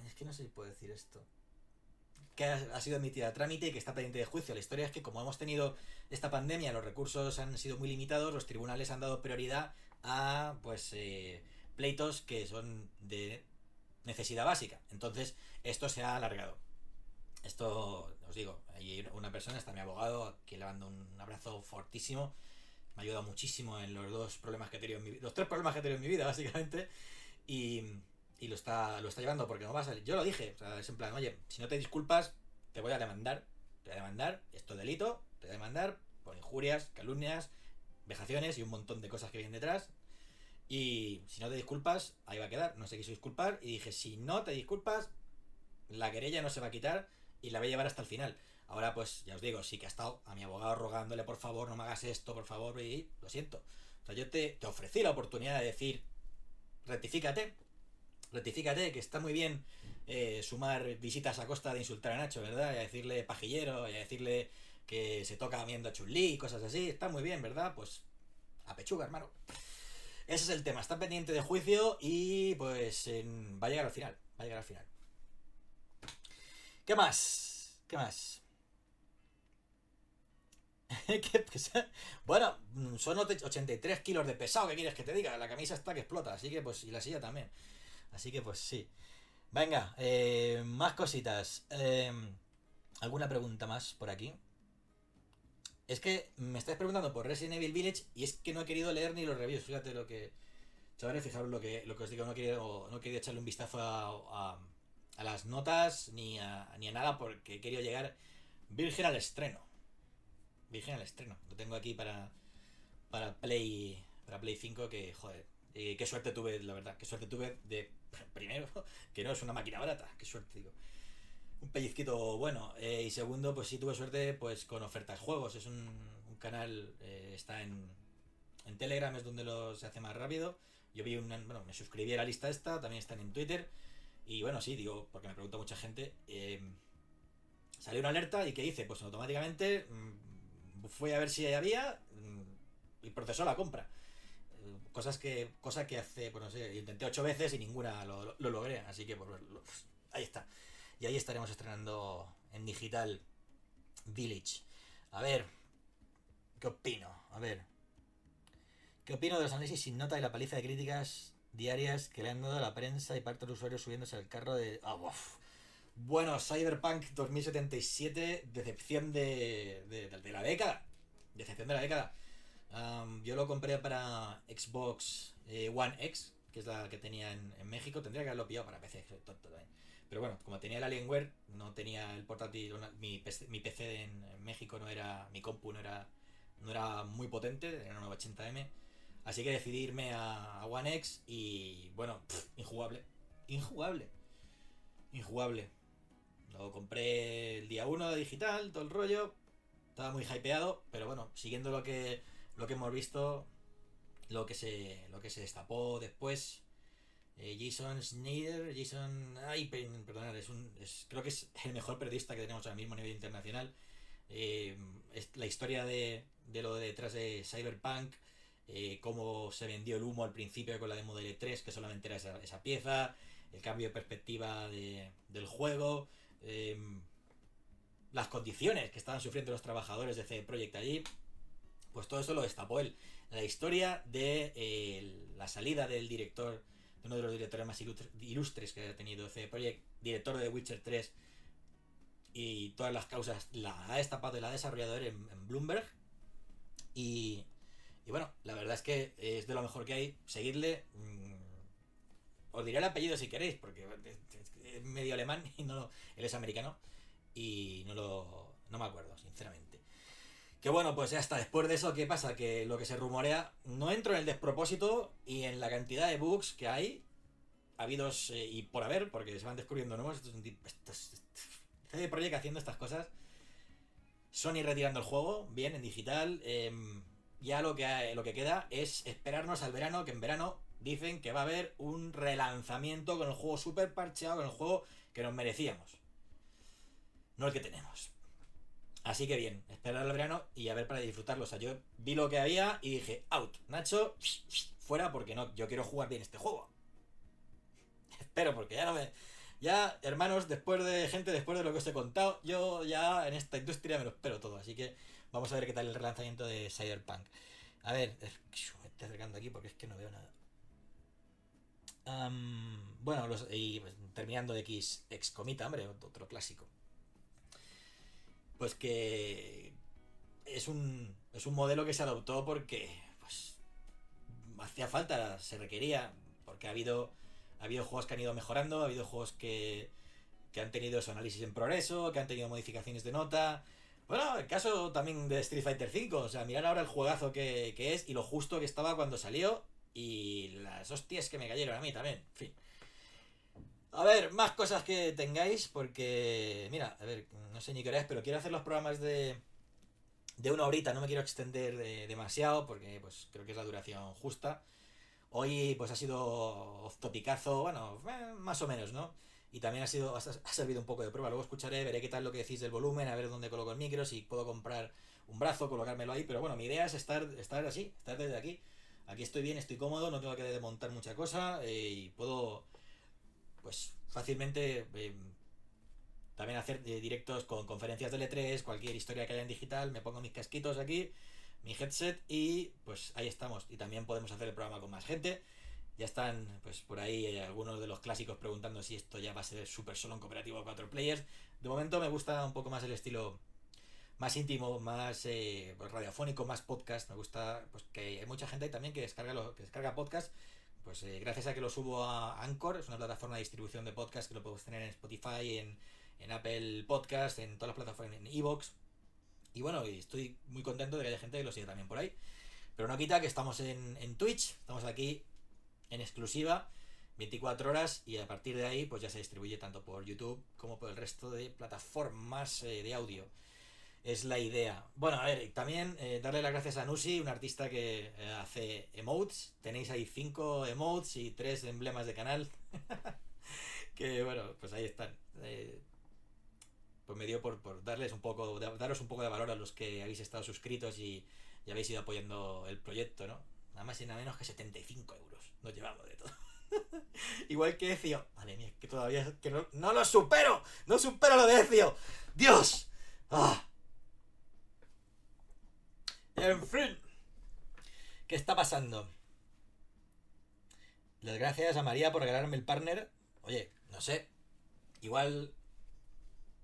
Es que no sé si puedo decir esto. Que ha, sido admitida a trámite y que está pendiente de juicio. La historia es que como hemos tenido esta pandemia, los recursos han sido muy limitados, los tribunales han dado prioridad a pues eh, pleitos que son de necesidad básica. Entonces, esto se ha alargado. Esto, os digo, hay una persona, está mi abogado, que le mando un abrazo fortísimo. Me ha ayudado muchísimo en los dos problemas que he tenido en mi vida, los tres problemas que he tenido en mi vida, básicamente. Y, y lo, está, lo está llevando porque no va a salir. Yo lo dije, o sea, es en plan, oye, si no te disculpas, te voy a demandar. Te voy a demandar, esto es delito, te voy a demandar por injurias, calumnias, vejaciones y un montón de cosas que vienen detrás. Y si no te disculpas, ahí va a quedar. No se quiso disculpar. Y dije, si no te disculpas, la querella no se va a quitar y la voy a llevar hasta el final. Ahora, pues, ya os digo, sí que ha estado a mi abogado rogándole, por favor, no me hagas esto, por favor, y lo siento. O sea, yo te, te ofrecí la oportunidad de decir, rectifícate, rectifícate, que está muy bien eh, sumar visitas a costa de insultar a Nacho, ¿verdad? Y a decirle pajillero, y a decirle que se toca viendo a Chun-Li y cosas así. Está muy bien, ¿verdad? Pues a pechuga, hermano. Ese es el tema. Está pendiente de juicio y pues va a llegar al final. Va a llegar al final. ¿Qué más? ¿Qué más? ¿Qué? Bueno, son 83 kilos de pesado, ¿qué quieres que te diga? La camisa está que explota, así que pues, y la silla también. Así que pues sí. Venga, eh, más cositas. Em, ¿Alguna pregunta más por aquí? Es que me estáis preguntando por Resident Evil Village y es que no he querido leer ni los reviews. Fíjate lo que. Chavales, fijaros lo que, lo que os digo, no he querido, no he echarle un vistazo a las notas ni a, ni a nada porque he querido llegar virgen al estreno. Virgen al estreno. Lo tengo aquí para, para Play para Play 5 que, joder, eh, qué suerte tuve, la verdad, qué suerte tuve de, primero, que no es una máquina barata, qué suerte, digo. Un pellizquito bueno. Eh, y segundo, pues sí tuve suerte pues con ofertas juegos. Es un, un canal, eh, está en, en Telegram, es donde lo se hace más rápido. Yo vi un, bueno, me suscribí a la lista esta, también están en Twitter. Y bueno, sí, digo, porque me pregunta mucha gente. Eh, salió una alerta y ¿qué hice? Pues automáticamente mm, fui a ver si había mm, y procesó la compra. Eh, cosas que, cosa que hace, pues no sé, intenté ocho veces y ninguna lo, logré. Así que pues, ahí está. Y ahí estaremos estrenando en digital Village. A ver, ¿qué opino? A ver. ¿Qué opino de los análisis sin nota y la paliza de críticas diarias que le han dado a la prensa y parte de los usuarios subiéndose al carro de... Ah, bueno, Cyberpunk 2077, decepción de, de, la década. Decepción de la década. yo lo compré para Xbox eh, One X, que es la que tenía en, México. Tendría que haberlo pillado para PC, Pero bueno, como tenía el Alienware, no tenía el portátil, mi, PC, mi PC en, México no era, mi compu no era, no era muy potente, era una 980M Así que decidí irme a, One X y bueno, injugable. Injugable. Injugable. Lo compré el día 1 de digital, todo el rollo. Estaba muy hypeado, pero bueno, siguiendo lo que, lo que hemos visto, lo que se, lo que se destapó después. Eh, Jason Schneider, Jason. Ay, perdonad, es un, creo que es el mejor periodista que tenemos ahora mismo a nivel internacional. Eh, es la historia de, de lo de detrás de Cyberpunk eh, cómo se vendió el humo al principio con la demo de E3, que solamente era esa, pieza, el cambio de perspectiva del juego, em, las condiciones que estaban sufriendo los trabajadores de CD Projekt allí, pues todo eso lo destapó él. La historia de la salida del director, de uno de los directores más ilustres que ha tenido CD Projekt, director de The Witcher 3, y todas las causas la ha destapado y la ha desarrollador en Bloomberg. Y y bueno, la verdad es que es de lo mejor que hay. Seguidle. Mm, os diré el apellido si queréis, porque es medio alemán y no él es americano. Y no lo. No me acuerdo, sinceramente. Que bueno, pues ya está. Después de eso, ¿qué pasa? Que lo que se rumorea. No entro en el despropósito y en la cantidad de bugs que hay. Habidos eh, y por haber, porque se van descubriendo nuevos. Esto es un tipo. Esto CD Projekt haciendo estas cosas. Sony retirando el juego, bien, en digital. Eh, ya lo que, lo que queda es esperarnos al verano, que en verano dicen que va a haber un relanzamiento con el juego super parcheado, con el juego que nos merecíamos. No el que tenemos. Así que bien, esperar al verano y a ver para disfrutarlo. O sea, yo vi lo que había y dije, out, Nacho, fuera porque no, yo quiero jugar bien este juego. Espero, porque ya no me. Ya, hermanos, después de gente, después de lo que os he contado, yo ya en esta industria me lo espero todo. Así que Vamos a ver qué tal el relanzamiento de Cyberpunk. A ver, me estoy acercando aquí porque es que no veo nada. bueno, y pues, terminando de X, X Comita, hombre, otro clásico. Pues que es un, es un modelo que se adoptó porque pues hacía falta, se requería, porque ha habido, ha habido juegos que han ido mejorando, ha habido juegos que, que han tenido su análisis en progreso, que han tenido modificaciones de nota, bueno, el caso también de Street Fighter V, o sea, mirar ahora el juegazo que, es y lo justo que estaba cuando salió y las hostias que me cayeron a mí también, en fin. A ver, más cosas que tengáis, porque, mira, a ver, no sé ni qué hora es, pero quiero hacer los programas de, de una horita, no me quiero extender demasiado, porque pues creo que es la duración justa. Hoy pues ha sido topicazo, bueno, eh, más o menos, ¿no? Y también ha, sido, ha servido un poco de prueba. Luego escucharé, veré qué tal lo que decís del volumen, a ver dónde coloco el micro, si puedo comprar un brazo, colocármelo ahí. Pero bueno, mi idea es estar, estar así, estar desde aquí. Aquí estoy bien, estoy cómodo, no tengo que desmontar mucha cosa eh, y puedo, pues fácilmente eh, también hacer eh, directos con conferencias de L3, cualquier historia que haya en digital, me pongo mis casquitos aquí, mi headset y pues ahí estamos. Y también podemos hacer el programa con más gente. Ya están, pues por ahí algunos de los clásicos preguntando si esto ya va a ser súper solo en cooperativo 4 players. De momento me gusta un poco más el estilo más íntimo, más eh, pues, radiofónico, más podcast. Me gusta pues que hay mucha gente también que descarga lo, que descarga podcast. Pues eh, gracias a que lo subo a Anchor, es una plataforma de distribución de podcast que lo puedes tener en Spotify, en, en Apple Podcast, en todas las plataformas, en Evox. Y bueno, estoy muy contento de que haya gente que lo siga también por ahí. Pero no quita que estamos en, en Twitch, estamos aquí en exclusiva 24 horas y a partir de ahí pues ya se distribuye tanto por YouTube como por el resto de plataformas eh, de audio. Es la idea. Bueno, a ver, también eh, darle las gracias a Nusi, un artista que eh, hace emotes. Tenéis ahí 5 emotes y 3 emblemas de canal. que bueno, pues ahí están. pues me dio por, por, darles un poco, daros un poco de valor a los que habéis estado suscritos y, y habéis ido apoyando el proyecto, ¿no? Nada más y nada menos que 75 euros nos llevamos de todo. Igual que Ezio. Madre mía, que todavía que no, no, lo supero. No supero lo de Ezio. Dios. Ah. En fin. ¿Qué está pasando? Las gracias a María por regalarme el partner. Oye, no sé. Igual.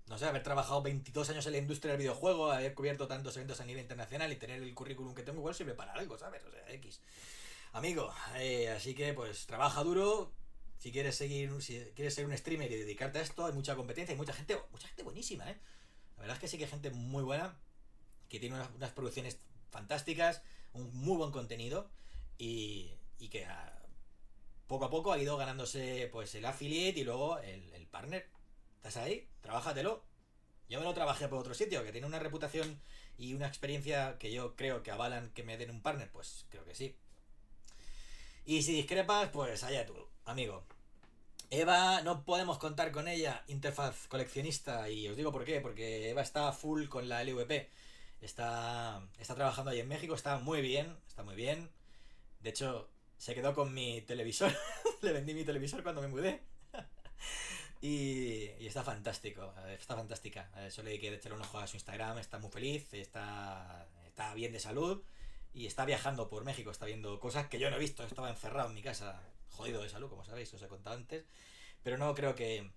No sé, haber trabajado 22 años en la industria del videojuego, haber cubierto tantos eventos a nivel internacional y tener el currículum que tengo, igual sirve para algo, ¿sabes? O sea, X. Amigo, eh, así que pues trabaja duro. Si quieres seguir, si quieres ser un streamer y dedicarte a esto, hay mucha competencia, hay mucha gente, mucha gente buenísima, ¿eh? La verdad es que sí que hay gente muy buena, que tiene unas, producciones fantásticas, un muy buen contenido y, y que poco a poco ha ido ganándose pues el affiliate y luego el, el partner. ¿Estás ahí? Trabájatelo. Yo me lo trabajé por otro sitio, que tiene una reputación y una experiencia que yo creo que avalan que me den un partner, pues creo que sí. Y si discrepas, pues allá tú, amigo. Eva, no podemos contar con ella, interfaz coleccionista, y os digo por qué, porque Eva está full con la LVP. Está, está trabajando ahí en México, está muy bien, está muy bien. De hecho, se quedó con mi televisor. Le vendí mi televisor cuando me mudé. Y, está fantástico, está fantástica. Solo hay que echarle un ojo a su Instagram, está muy feliz, está, está bien de salud y está viajando por México, está viendo cosas que yo no he visto, estaba encerrado en mi casa, jodido de salud, como sabéis, os he contado antes, pero no creo que,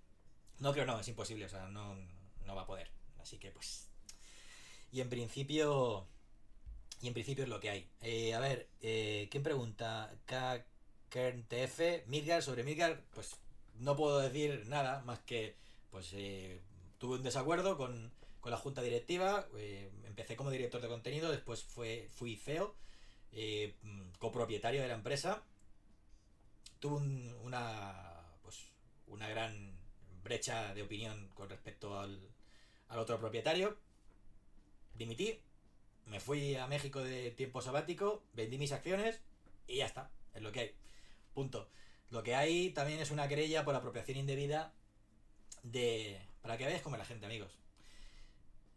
no creo, no, es imposible, o sea, no, no va a poder, así que pues, y en principio, y en principio es lo que hay. Eh, a ver, eh, ¿quién pregunta? KernTF, Midgar, sobre Midgar, pues no puedo decir nada más que, pues eh, tuve un desacuerdo con con la junta directiva. Eh, empecé como director de contenido, después fue, fui CEO, eh, copropietario de la empresa. Tuve una, pues, una gran brecha de opinión con respecto al, al otro propietario. Dimití, me fui a México de tiempo sabático, vendí mis acciones y ya está, es lo que hay. Punto. Lo que hay también es una querella por apropiación indebida de... Para que veáis como la gente, amigos.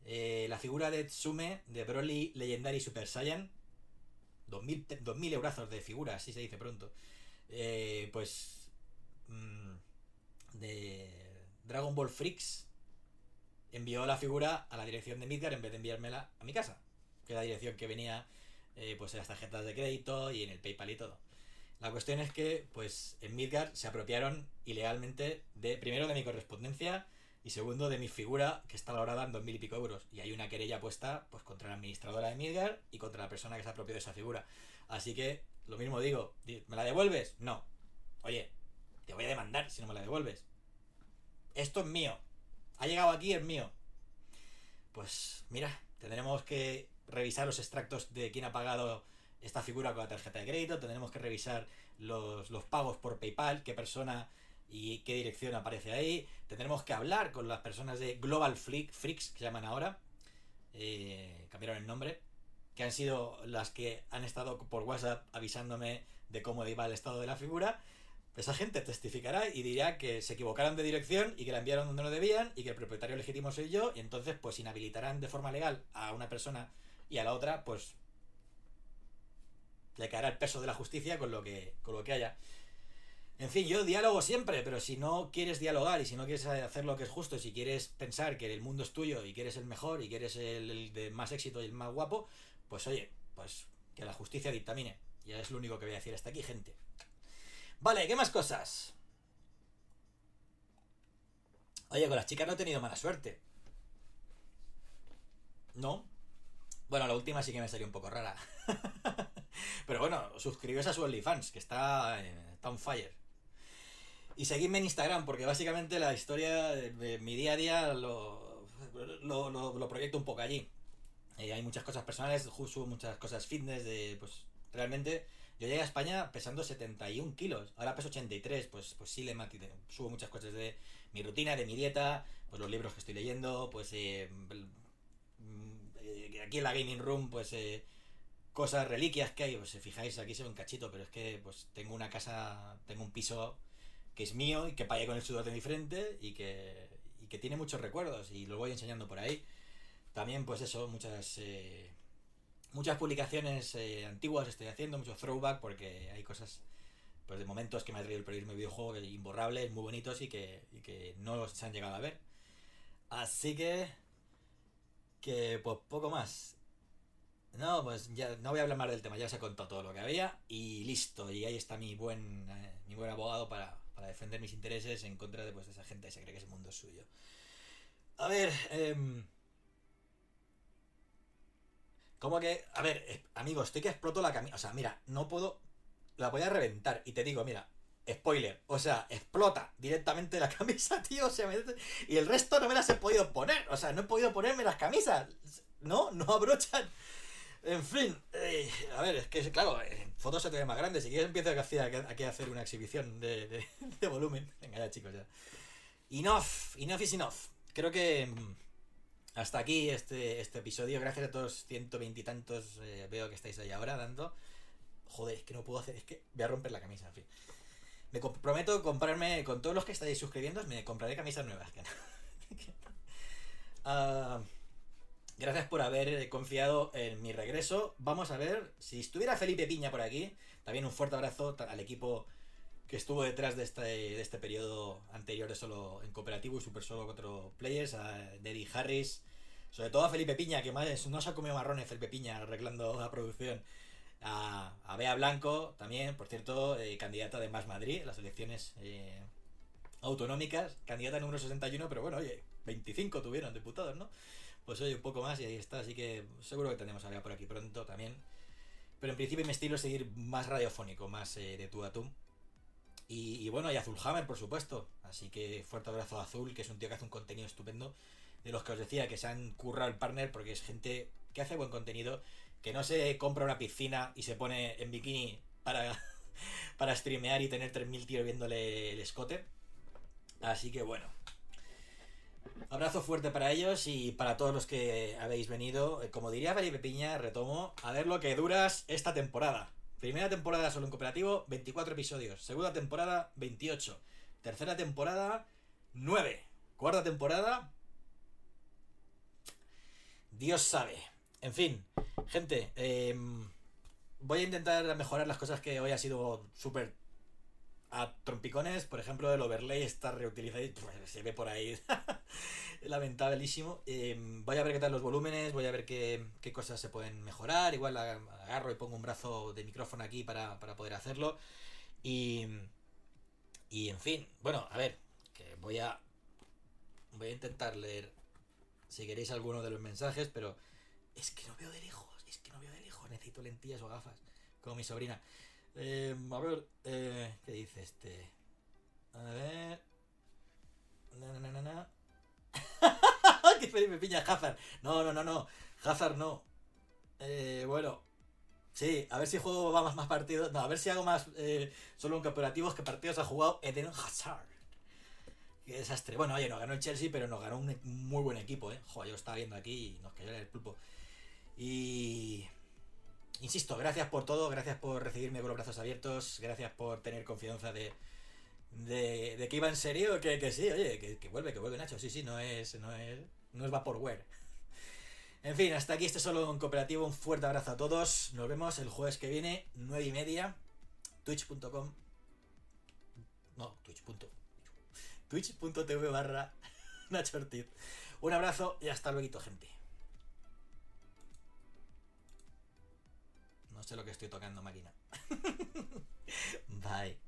Eh, la figura de Tsume de Broly Legendary Super Saiyan. 2000, 2000 eurazos de figura, así se dice pronto. Eh, pues. Mmm, de Dragon Ball Freaks envió la figura a la dirección de Midgar en vez de enviármela a mi casa. Que es la dirección que venía eh, pues en las tarjetas de crédito y en el PayPal y todo. La cuestión es que, pues, en Midgar se apropiaron ilegalmente de, primero de mi correspondencia, y segundo de mi figura que está valorada en dos mil y pico euros. Y hay una querella puesta pues contra la administradora de Midgar y contra la persona que se ha apropiado de esa figura. Así que lo mismo digo, ¿me la devuelves? No. Oye, te voy a demandar si no me la devuelves. Esto es mío. Ha llegado aquí, es mío. Pues mira, tendremos que revisar los extractos de quién ha pagado esta figura con la tarjeta de crédito, tendremos que revisar los, los pagos por PayPal, qué persona y qué dirección aparece ahí. Tendremos que hablar con las personas de Global Freaks, que se llaman ahora. Eh, cambiaron el nombre. Que han sido las que han estado por WhatsApp avisándome de cómo iba el estado de la figura. esa gente testificará y dirá que se equivocaron de dirección y que la enviaron donde no debían y que el propietario legítimo soy yo y entonces pues inhabilitarán de forma legal a una persona y a la otra pues le caerá el peso de la justicia con lo que, con lo que haya. En fin, yo diálogo siempre, pero si no quieres dialogar y si no quieres hacer lo que es justo, si quieres pensar que el mundo es tuyo y que eres el mejor y que eres el, de más éxito y el más guapo, pues oye, pues que la justicia dictamine. Ya es lo único que voy a decir hasta aquí, gente. Vale, ¿qué más cosas? Oye, con las chicas no he tenido mala suerte. ¿No? Bueno, la última sí que me salió un poco rara. Pero bueno, suscribíos a su OnlyFans, que está, está on fire. Y seguidme en Instagram, porque básicamente la historia de, mi día a día lo, lo, proyecto un poco allí. Eh, hay muchas cosas personales, subo muchas cosas fitness, de pues realmente yo llegué a España pesando 71 kilos, ahora peso 83, pues, pues sí le subo muchas cosas de mi rutina, de mi dieta, pues los libros que estoy leyendo, pues eh, eh, aquí en la gaming room, pues eh, cosas, reliquias que hay, pues si fijáis aquí se ve un cachito, pero es que pues tengo una casa, tengo un piso que es mío y que pagué con el sudor de mi frente y que, y que tiene muchos recuerdos y lo voy enseñando por ahí. También pues eso, muchas muchas publicaciones eh, antiguas estoy haciendo, mucho throwback, porque hay cosas, pues de momentos que me ha traído el periodismo de videojuego imborrables, muy bonitos y que, y que no se han llegado a ver. Así que, que pues poco más. No, pues ya no voy a hablar más del tema, ya se contó todo lo que había y listo. Y ahí está mi buen, eh, mi buen abogado para, para, defender mis intereses en contra de, pues, de esa gente que se cree que ese mundo es suyo. A ver, eh, como que, a ver, eh, amigo, estoy que exploto la camisa. O sea, mira, no puedo. La voy a reventar. Y te digo, mira, spoiler. O sea, explota directamente la camisa, tío. O sea, y el resto no me las he podido poner. O sea, no he podido ponerme las camisas. No, no abrochan. En fin, eh, a ver, es que claro, fotos se te ven más grandes. Si quieres empiezo aquí a hacer una exhibición de, de volumen. Venga ya, chicos, ya. Enough, enough is enough. Creo que mm, hasta aquí este, este episodio. Gracias a todos, ciento veintitantos. Eh, veo que estáis ahí ahora dando. Joder, es que no puedo hacer. Es que voy a romper la camisa, en fin. Me comprometo comprarme. Con todos los que estáis suscribiendo, me compraré camisas nuevas. uh, gracias por haber confiado en mi regreso. Vamos a ver si estuviera Felipe Piña por aquí. También un fuerte abrazo al equipo que estuvo detrás de este, de este periodo anterior de solo en cooperativo y super solo contra players, a Harris, sobre todo a Felipe Piña, que más no se ha comido marrones Felipe Piña arreglando la producción, a, Bea Blanco también, por cierto, eh, candidata de Más Madrid, las elecciones eh, autonómicas, candidata número 61, pero bueno, oye, 25 tuvieron diputados, ¿no? Pues oye, un poco más y ahí está, así que seguro que tenemos a Bea por aquí pronto también. Pero en principio mi estilo es seguir más radiofónico, más eh, de tú a tú. Y, bueno, y Azul Hammer, por supuesto. Así que fuerte abrazo a Azul, que es un tío que hace un contenido estupendo. De los que os decía que se han currado el partner porque es gente que hace buen contenido, que no se compra una piscina y se pone en bikini para, para streamear y tener 3.000 tíos viéndole el escote. Así que bueno. Abrazo fuerte para ellos y para todos los que habéis venido. Como diría Felipe Piña, retomo, a ver lo que duras esta temporada. Primera temporada solo en cooperativo, 24 episodios. Segunda temporada, 28. Tercera temporada, 9. Cuarta temporada, Dios sabe. En fin, gente, em, voy a intentar mejorar las cosas que hoy ha sido súper a trompicones. Por ejemplo, el overlay está reutilizado, pues, se ve por ahí. lamentabilísimo. Em, voy a ver qué tal los volúmenes, voy a ver qué, cosas se pueden mejorar. Igual agarro y pongo un brazo de micrófono aquí para, poder hacerlo. Y, y en fin, bueno, a ver, que voy a voy a intentar leer si queréis alguno de los mensajes, pero es que no veo de lejos, es que no veo de lejos, necesito lentillas o gafas, como mi sobrina. Em, a ver, eh, ¿qué dice este? A ver. Na, na, na, na. Felipe Piña Hazard. No, no, no, no. Hazard no. Eh, bueno. Sí, a ver si juego más, más partidos. No, a ver si hago más eh, solo en cooperativos que partidos ha jugado Eden Hazard. Qué desastre. Bueno, oye, nos ganó el Chelsea, pero nos ganó un muy buen equipo, ¿eh? Joder, yo estaba viendo aquí y nos cayó el pulpo. Y. Insisto, gracias por todo, gracias por recibirme con los brazos abiertos, gracias por tener confianza de, de, que iba en serio, que, sí, oye, que, que vuelve, que vuelve Nacho. Sí, sí, no es, no es, no es Vaporware. En fin, hasta aquí este solo un cooperativo. Un fuerte abrazo a todos. Nos vemos el jueves que viene, 9 y media. Twitch.com. No, Twitch. Twitch.tv barra Nacho Ortiz. Un abrazo y hasta luego, gente. No sé lo que estoy tocando, máquina. Bye.